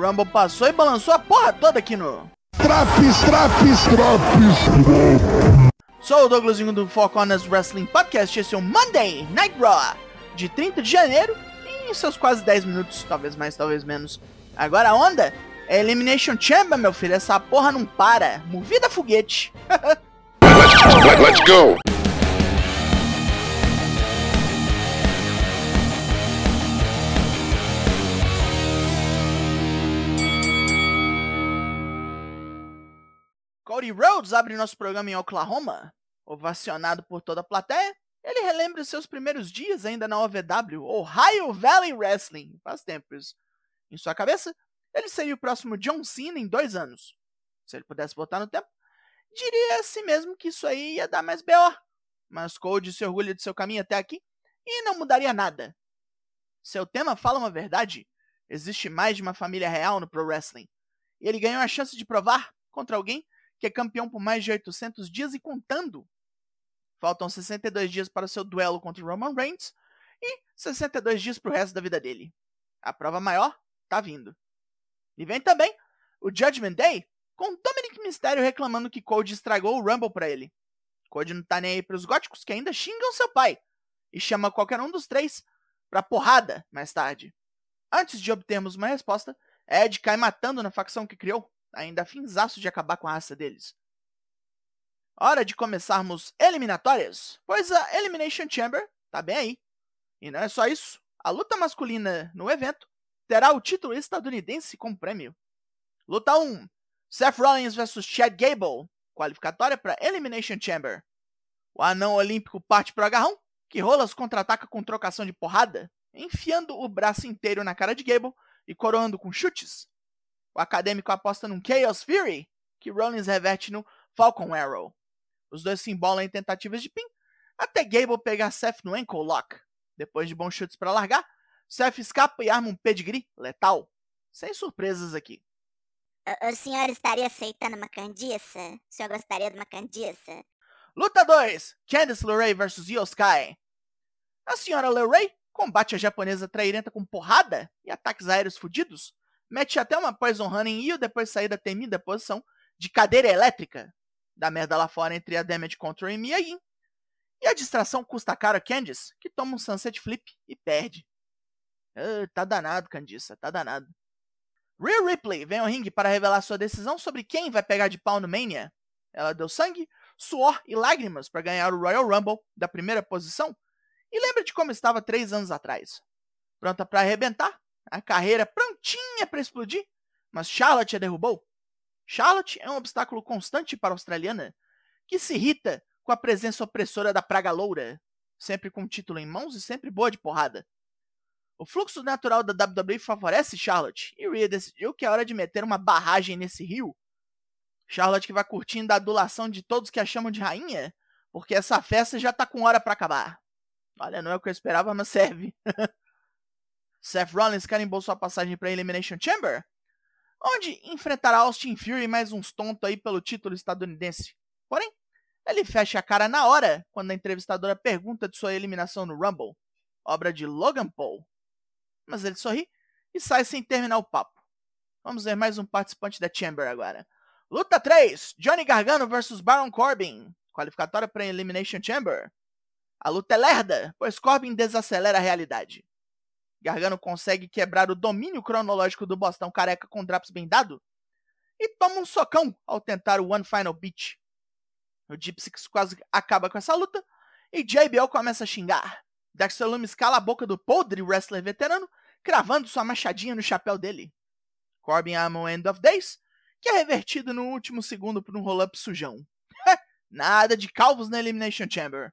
Rumble passou e balançou a porra toda aqui no. Traps, traps, traps, Sou o Douglas Vingo do Four Corners Wrestling Podcast. Esse é o Monday Night Raw de 30 de janeiro. Em seus quase 10 minutos, talvez mais, talvez menos. Agora a onda é Elimination Chamber, meu filho. Essa porra não para. Movida foguete. Let's go. Cody Rhodes abre nosso programa em Oklahoma, ovacionado por toda a plateia. Ele relembra seus primeiros dias ainda na OVW, Ohio Valley Wrestling. Faz tempo isso. Em sua cabeça, ele seria o próximo John Cena em dois anos. Se ele pudesse voltar no tempo, diria a si mesmo que isso aí ia dar mais B.O. Mas Cody se orgulha de seu caminho até aqui e não mudaria nada. Seu tema fala uma verdade. Existe mais de uma família real no pro wrestling. E ele ganhou a chance de provar contra alguém que é campeão por mais de 800 dias e contando. Faltam 62 dias para o seu duelo contra Roman Reigns e 62 dias para o resto da vida dele. A prova maior tá vindo. E vem também o Judgment Day com Dominic Mysterio reclamando que Cody estragou o Rumble para ele. Cody não tá nem aí pros góticos que ainda xingam seu pai e chama qualquer um dos três pra porrada mais tarde. Antes de obtermos uma resposta, Ed cai matando na facção que criou, ainda finzaço de acabar com a raça deles. Hora de começarmos eliminatórias, pois a Elimination Chamber tá bem aí. E não é só isso, a luta masculina no evento terá o título estadunidense como prêmio. Luta 1: Seth Rollins vs Chad Gable, qualificatória para Elimination Chamber. O anão olímpico parte pro agarrão, que Rolas contra-ataca com trocação de porrada, enfiando o braço inteiro na cara de Gable e coroando com chutes. O acadêmico aposta num Chaos Fury, que Rollins reverte no Falcon Arrow. Os dois se embolam em tentativas de pin, até Gable pegar Seth no Ankle Lock. Depois de bons chutes para largar, Seth escapa e arma um pedigree letal. Sem surpresas aqui. O, o senhor estaria aceitando uma candiça? O senhor gostaria de uma candiça? Luta 2: Candice LeRae vs Io Sky. A senhora LeRae combate a japonesa trairenta com porrada e ataques aéreos fudidos, mete até uma Poison Honey em Io depois sair da temida posição de cadeira elétrica. Da merda lá fora entre a Damage Control e Mia Yin. E a distração custa caro a Candice, que toma um Sunset Flip e perde. Ah, tá danado, Candice, tá danado. Rhea Ripley vem ao ringue para revelar sua decisão sobre quem vai pegar de pau no Mania. Ela deu sangue, suor e lágrimas para ganhar o Royal Rumble da primeira posição e lembra de como estava três anos atrás. Pronta para arrebentar, a carreira prontinha para explodir, mas Charlotte a derrubou. Charlotte é um obstáculo constante para a australiana, que se irrita com a presença opressora da praga loura, sempre com o título em mãos e sempre boa de porrada. O fluxo natural da WWE favorece Charlotte, e Rhea decidiu que é hora de meter uma barragem nesse rio. Charlotte que vai curtindo a adulação de todos que a chamam de rainha, porque essa festa já tá com hora para acabar. Olha, não é o que eu esperava, mas serve. Seth Rollins carimbou sua passagem para Elimination Chamber, onde enfrentará Austin Fury mais uns tontos aí pelo título estadunidense. Porém, ele fecha a cara na hora quando a entrevistadora pergunta de sua eliminação no Rumble, obra de Logan Paul. Mas ele sorri e sai sem terminar o papo. Vamos ver mais um participante da Chamber agora. Luta 3: Johnny Gargano vs Baron Corbin, qualificatória para Elimination Chamber. A luta é lerda, pois Corbin desacelera a realidade. Gargano consegue quebrar o domínio cronológico do Bostão careca com drops bem dado e toma um socão ao tentar o One Final Beat. O Gypsy quase acaba com essa luta e JBL começa a xingar. Dexter Lumis cala a boca do podre wrestler veterano, cravando sua machadinha no chapéu dele. Corbin ama o End of Days, que é revertido no último segundo por um roll-up sujão. Nada de calvos na Elimination Chamber.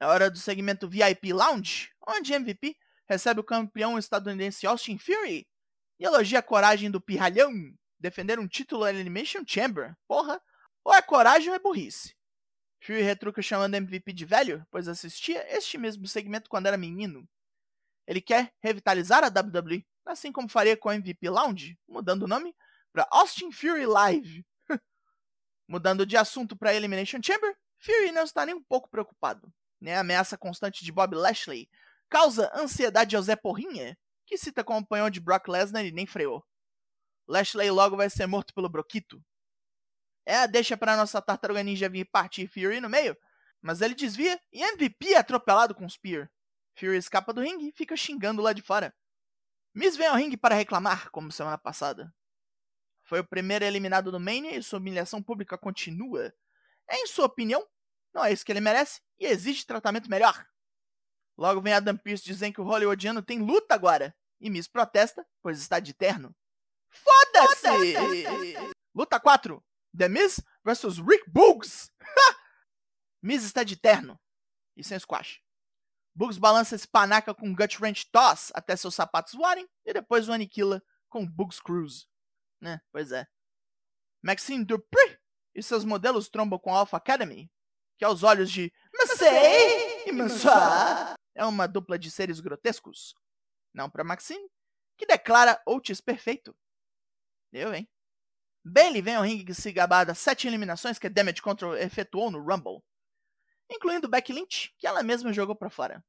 É hora do segmento VIP Lounge, onde MVP recebe o campeão estadunidense Austin Fury e elogia a coragem do pirralhão defender um título na Elimination Chamber. Porra, ou é coragem ou é burrice. Fury retruca chamando MVP de velho, pois assistia este mesmo segmento quando era menino. Ele quer revitalizar a WWE, assim como faria com a MVP Lounge, mudando o nome para Austin Fury Live. Mudando de assunto para Elimination Chamber, Fury não está nem um pouco preocupado. Nem a ameaça constante de Bob Lashley causa ansiedade ao Zé Porrinha, que cita como acompanhou de Brock Lesnar e nem freou. Lashley logo vai ser morto pelo Broquito. É, deixa pra nossa tartaruga ninja vir partir Fury no meio, mas ele desvia e MVP é atropelado com Spear. Fury escapa do ringue e fica xingando lá de fora. Miz vem ao ringue para reclamar, como semana passada. Foi o primeiro eliminado do Mania e sua humilhação pública continua. Em sua opinião, não é isso que ele merece e exige tratamento melhor. Logo vem Adam Pearce dizendo que o Hollywoodiano tem luta agora. E Miz protesta, pois está de terno. Foda-se! Foda luta 4. The Miz vs Rick Boogs. Miz está de terno e sem squash. Bugs balança esse panaca com Gut Wrench Toss até seus sapatos voarem e depois o aniquila com Bugs Cruise. Né? Pois é. Maxine Dupree e seus modelos trombam com a Alpha Academy, que aos olhos de Massey e Mansoir é uma dupla de seres grotescos. Não para Maxine, que declara Otis perfeito. Eu, hein? Bailey vem ao ringue se gabar das sete eliminações que a Damage Control efetuou no Rumble, incluindo Beck Lynch, que ela mesma jogou para fora.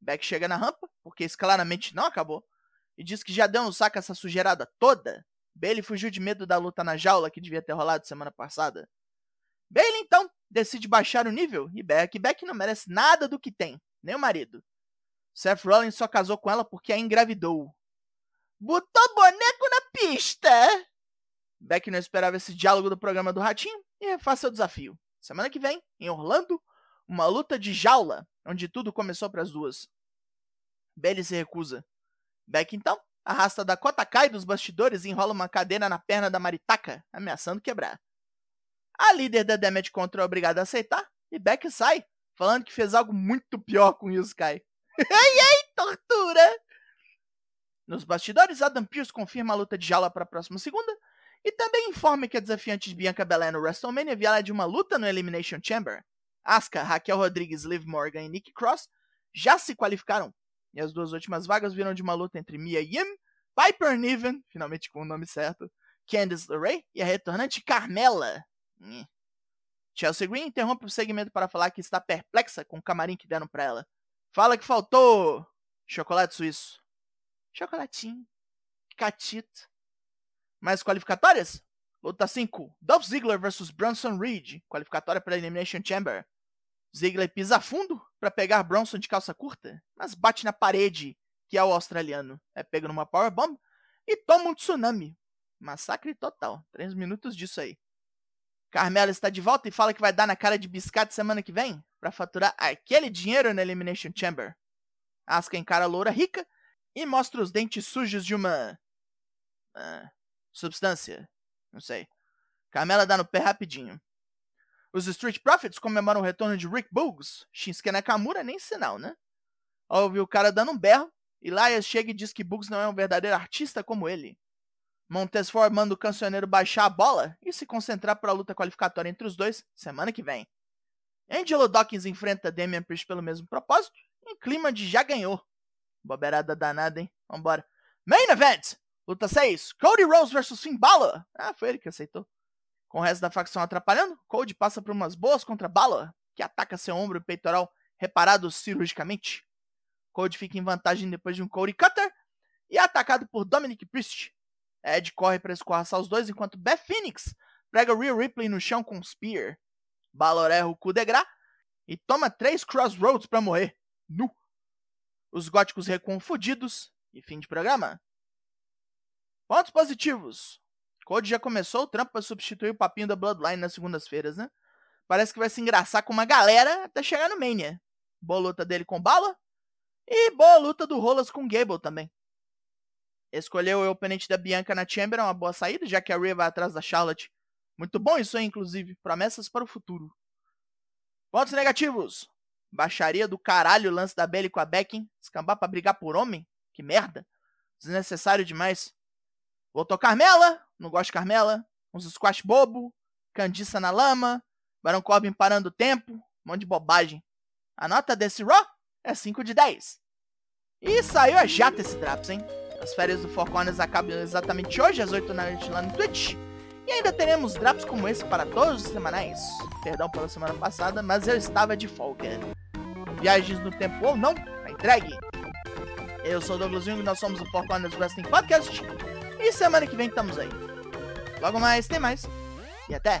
Beck chega na rampa, porque isso claramente não acabou, e diz que já deu no saco essa sujeirada toda. Bailey fugiu de medo da luta na jaula que devia ter rolado semana passada. Bailey então decide baixar o nível e Beck, Beck não merece nada do que tem, nem o marido. Seth Rollins só casou com ela porque a engravidou. Botou boneco na pista! Beck não esperava esse diálogo do programa do Ratinho e refaz seu desafio. Semana que vem, em Orlando, uma luta de jaula, onde tudo começou para as duas. Bailey se recusa. Beck então arrasta Dakota Kai dos bastidores e enrola uma cadeira na perna da Maritaka, ameaçando quebrar. A líder da Damage Control é obrigada a aceitar e Beck sai, falando que fez algo muito pior com Yusukai. ai ai, tortura! Nos bastidores, Adam Pearce confirma a luta de jaula para a próxima segunda e também informa que a desafiante de Bianca Belair no WrestleMania virá de uma luta no Elimination Chamber. Asuka, Raquel Rodrigues, Liv Morgan e Nikki Cross já se qualificaram. E as duas últimas vagas viram de uma luta entre Mia Yim, Piper Niven, finalmente com o nome certo, Candice LeRae e a retornante Carmela. Chelsea Green interrompe o segmento para falar que está perplexa com o camarim que deram para ela. Fala que faltou chocolate suíço. Chocolatinho. Catito. Mais qualificatórias? Luta 5. Dolph Ziggler vs Bronson Reed. Qualificatória para Elimination Chamber. Ziggler pisa fundo para pegar Bronson de calça curta, mas bate na parede, que é o australiano. É pego numa powerbomb e toma um tsunami. Massacre total. Três minutos disso aí. Carmela está de volta e fala que vai dar na cara de biscate semana que vem para faturar aquele dinheiro na Elimination Chamber. Asuka encara a loura rica e mostra os dentes sujos de uma. Uh, substância. Não sei. Carmela dá no pé rapidinho. Os Street Profits comemoram o retorno de Rick Boogs. Shinsuke Nakamura nem sinal, né? Ouvir o cara dando um berro, Elias chega e diz que Boogs não é um verdadeiro artista como ele. Montez Ford manda o cancioneiro baixar a bola e se concentrar para a luta qualificatória entre os dois semana que vem. Angelo Dawkins enfrenta Damian Priest pelo mesmo propósito, em clima de já ganhou. Boberada danada, hein? Vambora. Main Event! Luta 6, Cody Rose vs Finn Balor. Ah, foi ele que aceitou. Com o resto da facção atrapalhando, Cody passa por umas boas contra Balor, que ataca seu ombro e peitoral reparados cirurgicamente. Cody fica em vantagem depois de um Cody Cutter e é atacado por Dominic Priest. Ed corre para escorraçar os dois enquanto Beth Phoenix prega Rhea Ripley no chão com Spear. Balor erra o coup de gras e toma três Crossroads para morrer. Nu. Os góticos recuam fudidos e fim de programa. Pontos positivos. Cody já começou o trampo para substituir o papinho da Bloodline nas segundas-feiras, né? Parece que vai se engraçar com uma galera até chegar no Mania. Boa luta dele com Bala. E boa luta do Rolas com Gable também. Escolheu o oponente da Bianca na Chamber, é uma boa saída, já que a Rhea vai atrás da Charlotte. Muito bom isso aí, inclusive. Promessas para o futuro. Pontos negativos. Baixaria do caralho o lance da Belly com a Becky. Escambar pra brigar por homem? Que merda. Desnecessário demais. Voltou Carmela, não gosto de Carmela. Uns squash bobo, Candiça na lama, Baron Corbin parando o tempo, um monte de bobagem. A nota desse Raw é 5 de 10. E saiu a jata esse Draps, hein? As férias do Four acabam exatamente hoje, às 8 da noite lá no Twitch. E ainda teremos drops como esse para todos os semanais. Perdão pela semana passada, mas eu estava de folga. Viagens no tempo ou não, tá entregue. Eu sou o Douglas Jung, nós somos o Four Corners Wrestling Podcast. E semana que vem estamos aí. Logo mais, tem mais. E até!